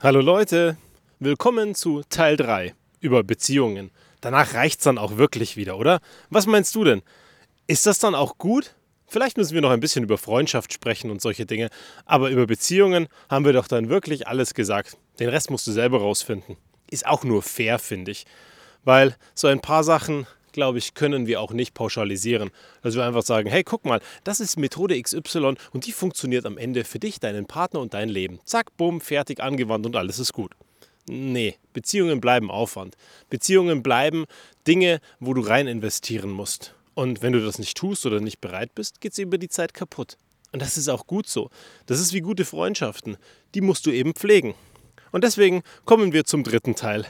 Hallo Leute, willkommen zu Teil 3 über Beziehungen. Danach reicht's dann auch wirklich wieder, oder? Was meinst du denn? Ist das dann auch gut? Vielleicht müssen wir noch ein bisschen über Freundschaft sprechen und solche Dinge, aber über Beziehungen haben wir doch dann wirklich alles gesagt. Den Rest musst du selber rausfinden. Ist auch nur fair, finde ich. Weil so ein paar Sachen, glaube ich, können wir auch nicht pauschalisieren. Also wir einfach sagen, hey, guck mal, das ist Methode XY und die funktioniert am Ende für dich, deinen Partner und dein Leben. Zack, bumm, fertig, angewandt und alles ist gut. Nee, Beziehungen bleiben Aufwand. Beziehungen bleiben Dinge, wo du rein investieren musst. Und wenn du das nicht tust oder nicht bereit bist, geht es über die Zeit kaputt. Und das ist auch gut so. Das ist wie gute Freundschaften. Die musst du eben pflegen. Und deswegen kommen wir zum dritten Teil.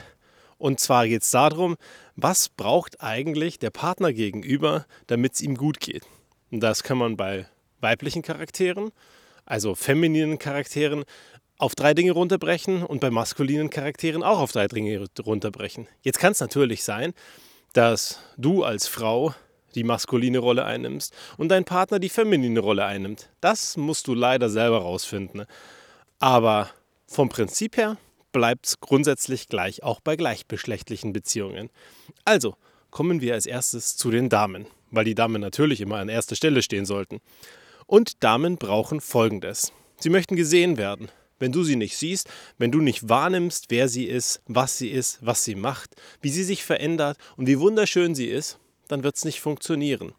Und zwar geht es darum, was braucht eigentlich der Partner gegenüber, damit es ihm gut geht. Und das kann man bei weiblichen Charakteren, also femininen Charakteren, auf drei Dinge runterbrechen und bei maskulinen Charakteren auch auf drei Dinge runterbrechen. Jetzt kann es natürlich sein, dass du als Frau die maskuline Rolle einnimmst und dein Partner die feminine Rolle einnimmt. Das musst du leider selber rausfinden. Aber vom Prinzip her bleibt es grundsätzlich gleich, auch bei gleichgeschlechtlichen Beziehungen. Also kommen wir als erstes zu den Damen, weil die Damen natürlich immer an erster Stelle stehen sollten. Und Damen brauchen Folgendes. Sie möchten gesehen werden. Wenn du sie nicht siehst, wenn du nicht wahrnimmst, wer sie ist, was sie ist, was sie macht, wie sie sich verändert und wie wunderschön sie ist, dann wird es nicht funktionieren.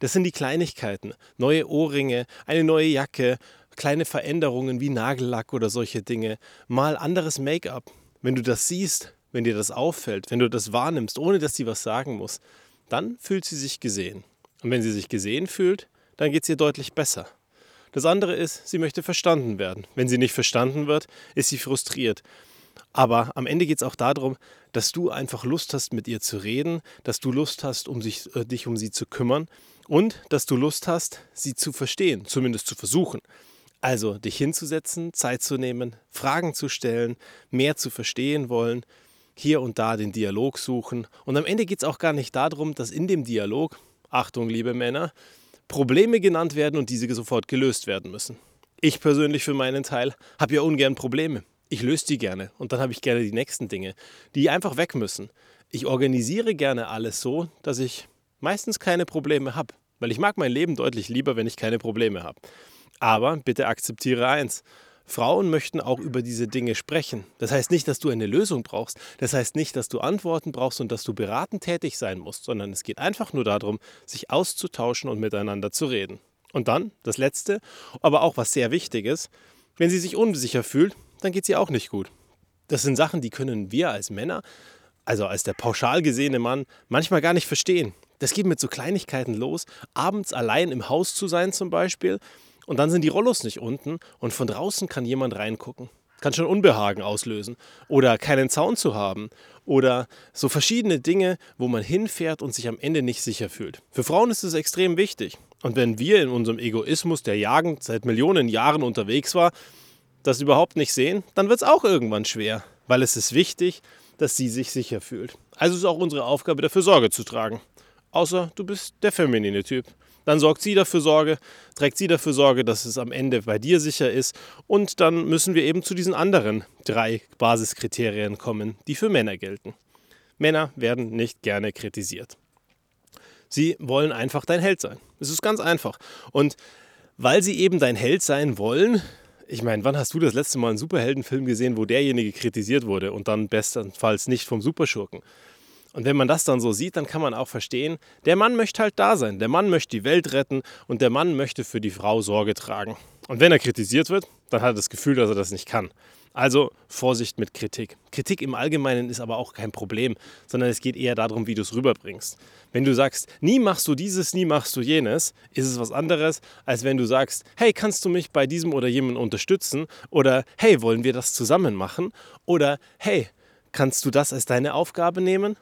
Das sind die Kleinigkeiten. Neue Ohrringe, eine neue Jacke, kleine Veränderungen wie Nagellack oder solche Dinge, mal anderes Make-up. Wenn du das siehst, wenn dir das auffällt, wenn du das wahrnimmst, ohne dass sie was sagen muss, dann fühlt sie sich gesehen. Und wenn sie sich gesehen fühlt, dann geht es ihr deutlich besser. Das andere ist, sie möchte verstanden werden. Wenn sie nicht verstanden wird, ist sie frustriert. Aber am Ende geht es auch darum, dass du einfach Lust hast, mit ihr zu reden, dass du Lust hast, um sich, äh, dich um sie zu kümmern und dass du Lust hast, sie zu verstehen, zumindest zu versuchen. Also dich hinzusetzen, Zeit zu nehmen, Fragen zu stellen, mehr zu verstehen wollen, hier und da den Dialog suchen. Und am Ende geht es auch gar nicht darum, dass in dem Dialog, Achtung liebe Männer, Probleme genannt werden und diese sofort gelöst werden müssen. Ich persönlich für meinen Teil habe ja ungern Probleme. Ich löse die gerne und dann habe ich gerne die nächsten Dinge, die einfach weg müssen. Ich organisiere gerne alles so, dass ich meistens keine Probleme habe, weil ich mag mein Leben deutlich lieber, wenn ich keine Probleme habe. Aber bitte akzeptiere eins. Frauen möchten auch über diese Dinge sprechen. Das heißt nicht, dass du eine Lösung brauchst. Das heißt nicht, dass du Antworten brauchst und dass du beratend tätig sein musst, sondern es geht einfach nur darum, sich auszutauschen und miteinander zu reden. Und dann, das Letzte, aber auch was sehr Wichtiges, wenn sie sich unsicher fühlt, dann geht sie auch nicht gut. Das sind Sachen, die können wir als Männer, also als der pauschal gesehene Mann, manchmal gar nicht verstehen. Das geht mit so Kleinigkeiten los, abends allein im Haus zu sein zum Beispiel und dann sind die Rollos nicht unten und von draußen kann jemand reingucken. Kann schon Unbehagen auslösen. Oder keinen Zaun zu haben. Oder so verschiedene Dinge, wo man hinfährt und sich am Ende nicht sicher fühlt. Für Frauen ist es extrem wichtig. Und wenn wir in unserem Egoismus, der jagend seit Millionen Jahren unterwegs war, das überhaupt nicht sehen, dann wird es auch irgendwann schwer. Weil es ist wichtig, dass sie sich sicher fühlt. Also ist auch unsere Aufgabe, dafür Sorge zu tragen. Außer du bist der feminine Typ dann sorgt sie dafür Sorge, trägt sie dafür Sorge, dass es am Ende bei dir sicher ist. Und dann müssen wir eben zu diesen anderen drei Basiskriterien kommen, die für Männer gelten. Männer werden nicht gerne kritisiert. Sie wollen einfach dein Held sein. Es ist ganz einfach. Und weil sie eben dein Held sein wollen, ich meine, wann hast du das letzte Mal einen Superheldenfilm gesehen, wo derjenige kritisiert wurde und dann bestenfalls nicht vom Superschurken? Und wenn man das dann so sieht, dann kann man auch verstehen, der Mann möchte halt da sein. Der Mann möchte die Welt retten und der Mann möchte für die Frau Sorge tragen. Und wenn er kritisiert wird, dann hat er das Gefühl, dass er das nicht kann. Also Vorsicht mit Kritik. Kritik im Allgemeinen ist aber auch kein Problem, sondern es geht eher darum, wie du es rüberbringst. Wenn du sagst, nie machst du dieses, nie machst du jenes, ist es was anderes, als wenn du sagst, hey, kannst du mich bei diesem oder jenem unterstützen? Oder hey, wollen wir das zusammen machen? Oder hey, kannst du das als deine Aufgabe nehmen?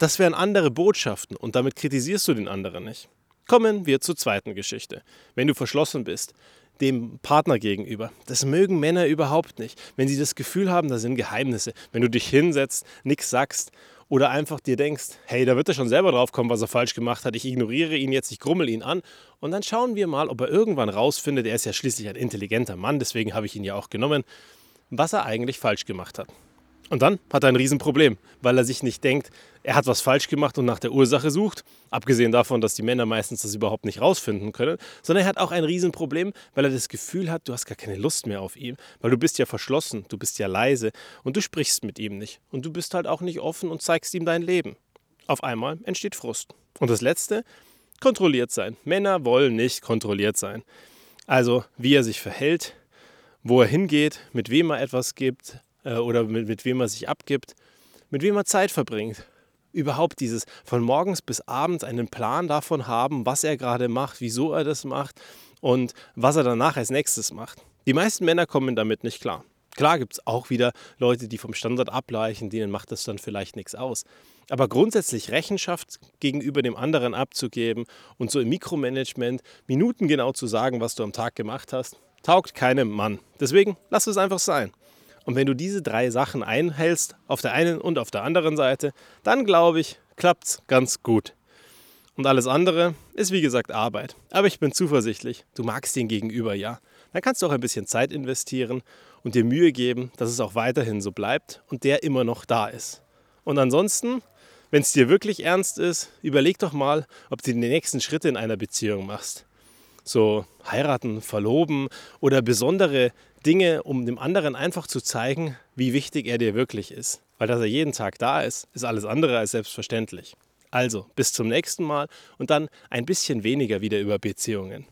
Das wären andere Botschaften und damit kritisierst du den anderen nicht. Kommen wir zur zweiten Geschichte. Wenn du verschlossen bist, dem Partner gegenüber. Das mögen Männer überhaupt nicht. Wenn sie das Gefühl haben, da sind Geheimnisse. Wenn du dich hinsetzt, nichts sagst oder einfach dir denkst, hey, da wird er schon selber drauf kommen, was er falsch gemacht hat. Ich ignoriere ihn jetzt, ich grummel ihn an und dann schauen wir mal, ob er irgendwann rausfindet, er ist ja schließlich ein intelligenter Mann, deswegen habe ich ihn ja auch genommen, was er eigentlich falsch gemacht hat. Und dann hat er ein Riesenproblem, weil er sich nicht denkt, er hat was falsch gemacht und nach der Ursache sucht, abgesehen davon, dass die Männer meistens das überhaupt nicht rausfinden können, sondern er hat auch ein Riesenproblem, weil er das Gefühl hat, du hast gar keine Lust mehr auf ihn, weil du bist ja verschlossen, du bist ja leise und du sprichst mit ihm nicht und du bist halt auch nicht offen und zeigst ihm dein Leben. Auf einmal entsteht Frust. Und das Letzte, kontrolliert sein. Männer wollen nicht kontrolliert sein. Also wie er sich verhält, wo er hingeht, mit wem er etwas gibt, äh, oder mit, mit wem er sich abgibt, mit wem er Zeit verbringt. Überhaupt dieses von morgens bis abends einen Plan davon haben, was er gerade macht, wieso er das macht und was er danach als nächstes macht. Die meisten Männer kommen damit nicht klar. Klar gibt es auch wieder Leute, die vom Standard ableichen, denen macht das dann vielleicht nichts aus. Aber grundsätzlich Rechenschaft gegenüber dem anderen abzugeben und so im Mikromanagement minutengenau zu sagen, was du am Tag gemacht hast, taugt keinem Mann. Deswegen lass es einfach sein. Und wenn du diese drei Sachen einhältst, auf der einen und auf der anderen Seite, dann glaube ich, klappt es ganz gut. Und alles andere ist wie gesagt Arbeit. Aber ich bin zuversichtlich, du magst den Gegenüber ja. Dann kannst du auch ein bisschen Zeit investieren und dir Mühe geben, dass es auch weiterhin so bleibt und der immer noch da ist. Und ansonsten, wenn es dir wirklich ernst ist, überleg doch mal, ob du die nächsten Schritte in einer Beziehung machst. So heiraten, verloben oder besondere Dinge, um dem anderen einfach zu zeigen, wie wichtig er dir wirklich ist. Weil dass er jeden Tag da ist, ist alles andere als selbstverständlich. Also, bis zum nächsten Mal und dann ein bisschen weniger wieder über Beziehungen.